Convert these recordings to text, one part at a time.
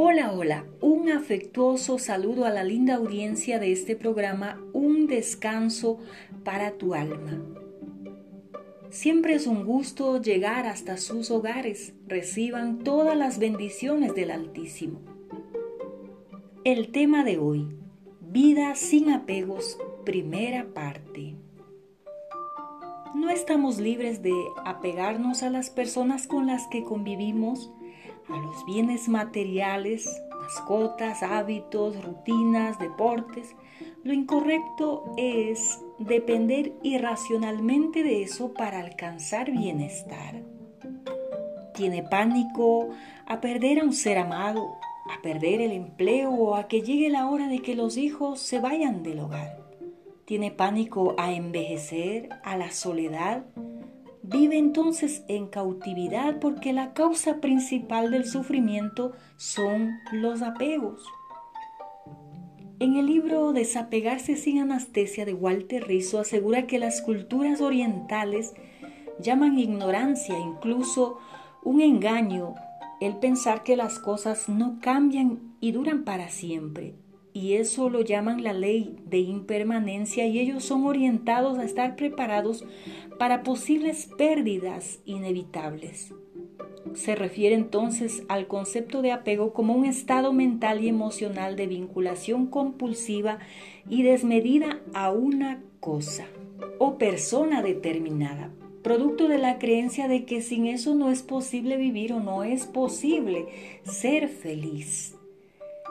Hola, hola, un afectuoso saludo a la linda audiencia de este programa Un descanso para tu alma. Siempre es un gusto llegar hasta sus hogares, reciban todas las bendiciones del Altísimo. El tema de hoy, vida sin apegos, primera parte. No estamos libres de apegarnos a las personas con las que convivimos, a los bienes materiales, mascotas, hábitos, rutinas, deportes. Lo incorrecto es depender irracionalmente de eso para alcanzar bienestar. Tiene pánico a perder a un ser amado, a perder el empleo o a que llegue la hora de que los hijos se vayan del hogar. Tiene pánico a envejecer, a la soledad, vive entonces en cautividad porque la causa principal del sufrimiento son los apegos. En el libro Desapegarse sin anestesia de Walter Rizzo asegura que las culturas orientales llaman ignorancia, incluso un engaño, el pensar que las cosas no cambian y duran para siempre y eso lo llaman la ley de impermanencia y ellos son orientados a estar preparados para posibles pérdidas inevitables. Se refiere entonces al concepto de apego como un estado mental y emocional de vinculación compulsiva y desmedida a una cosa o persona determinada, producto de la creencia de que sin eso no es posible vivir o no es posible ser feliz.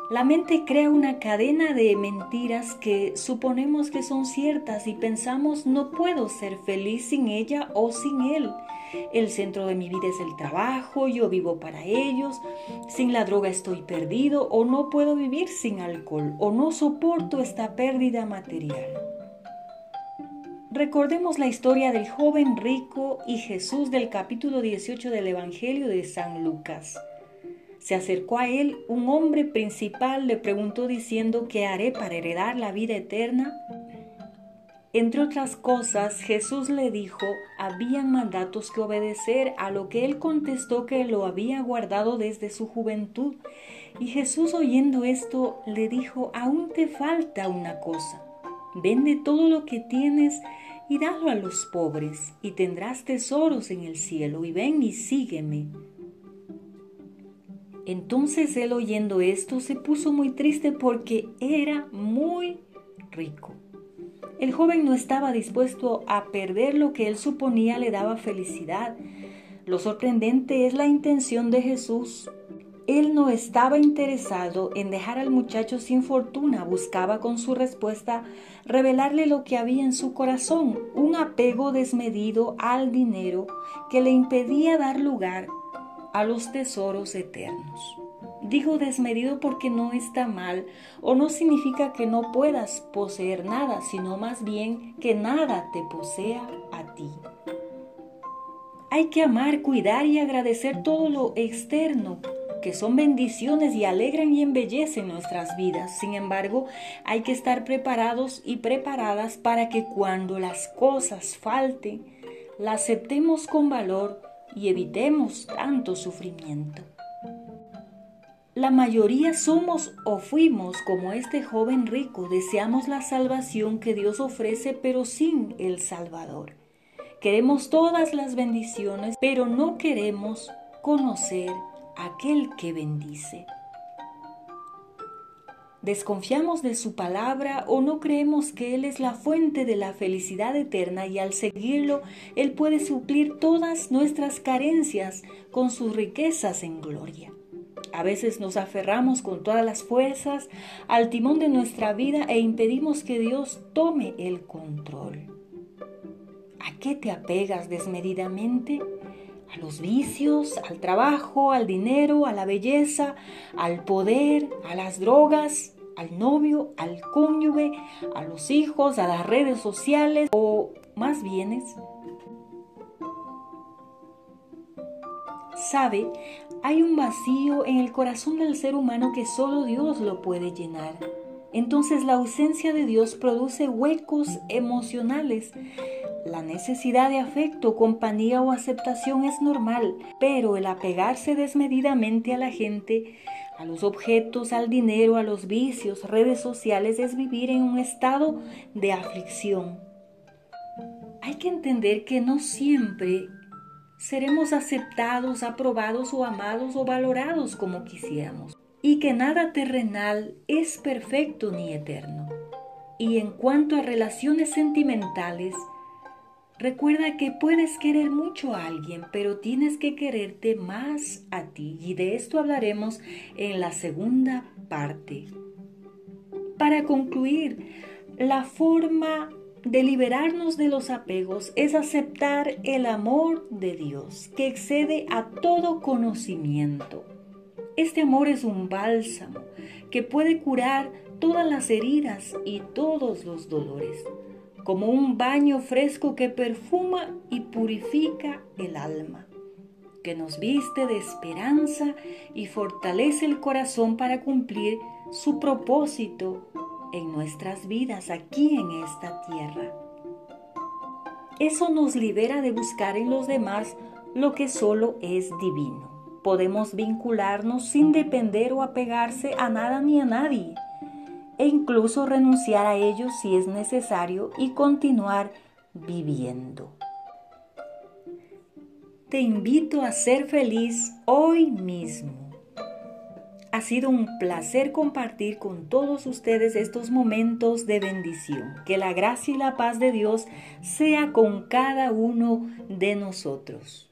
La mente crea una cadena de mentiras que suponemos que son ciertas y pensamos no puedo ser feliz sin ella o sin él. El centro de mi vida es el trabajo, yo vivo para ellos, sin la droga estoy perdido o no puedo vivir sin alcohol o no soporto esta pérdida material. Recordemos la historia del joven rico y Jesús del capítulo 18 del Evangelio de San Lucas. Se acercó a él un hombre principal, le preguntó diciendo, ¿qué haré para heredar la vida eterna? Entre otras cosas, Jesús le dijo, habían mandatos que obedecer, a lo que él contestó que lo había guardado desde su juventud. Y Jesús oyendo esto le dijo, aún te falta una cosa, vende todo lo que tienes y dalo a los pobres, y tendrás tesoros en el cielo, y ven y sígueme. Entonces él oyendo esto se puso muy triste porque era muy rico. El joven no estaba dispuesto a perder lo que él suponía le daba felicidad. Lo sorprendente es la intención de Jesús. Él no estaba interesado en dejar al muchacho sin fortuna, buscaba con su respuesta revelarle lo que había en su corazón, un apego desmedido al dinero que le impedía dar lugar a los tesoros eternos. Digo desmedido porque no está mal o no significa que no puedas poseer nada, sino más bien que nada te posea a ti. Hay que amar, cuidar y agradecer todo lo externo, que son bendiciones y alegran y embellecen nuestras vidas. Sin embargo, hay que estar preparados y preparadas para que cuando las cosas falten, las aceptemos con valor y evitemos tanto sufrimiento. La mayoría somos o fuimos como este joven rico, deseamos la salvación que Dios ofrece pero sin el Salvador. Queremos todas las bendiciones, pero no queremos conocer aquel que bendice. Desconfiamos de su palabra o no creemos que Él es la fuente de la felicidad eterna y al seguirlo Él puede suplir todas nuestras carencias con sus riquezas en gloria. A veces nos aferramos con todas las fuerzas al timón de nuestra vida e impedimos que Dios tome el control. ¿A qué te apegas desmedidamente? a los vicios, al trabajo, al dinero, a la belleza, al poder, a las drogas, al novio, al cónyuge, a los hijos, a las redes sociales o más bienes. Sabe, hay un vacío en el corazón del ser humano que solo Dios lo puede llenar. Entonces la ausencia de Dios produce huecos emocionales la necesidad de afecto, compañía o aceptación es normal, pero el apegarse desmedidamente a la gente a los objetos, al dinero, a los vicios, redes sociales, es vivir en un estado de aflicción. Hay que entender que no siempre seremos aceptados, aprobados o amados o valorados como quisiéramos, y que nada terrenal es perfecto ni eterno. Y en cuanto a relaciones sentimentales, Recuerda que puedes querer mucho a alguien, pero tienes que quererte más a ti y de esto hablaremos en la segunda parte. Para concluir, la forma de liberarnos de los apegos es aceptar el amor de Dios que excede a todo conocimiento. Este amor es un bálsamo que puede curar todas las heridas y todos los dolores como un baño fresco que perfuma y purifica el alma, que nos viste de esperanza y fortalece el corazón para cumplir su propósito en nuestras vidas aquí en esta tierra. Eso nos libera de buscar en los demás lo que solo es divino. Podemos vincularnos sin depender o apegarse a nada ni a nadie e incluso renunciar a ellos si es necesario y continuar viviendo. Te invito a ser feliz hoy mismo. Ha sido un placer compartir con todos ustedes estos momentos de bendición. Que la gracia y la paz de Dios sea con cada uno de nosotros.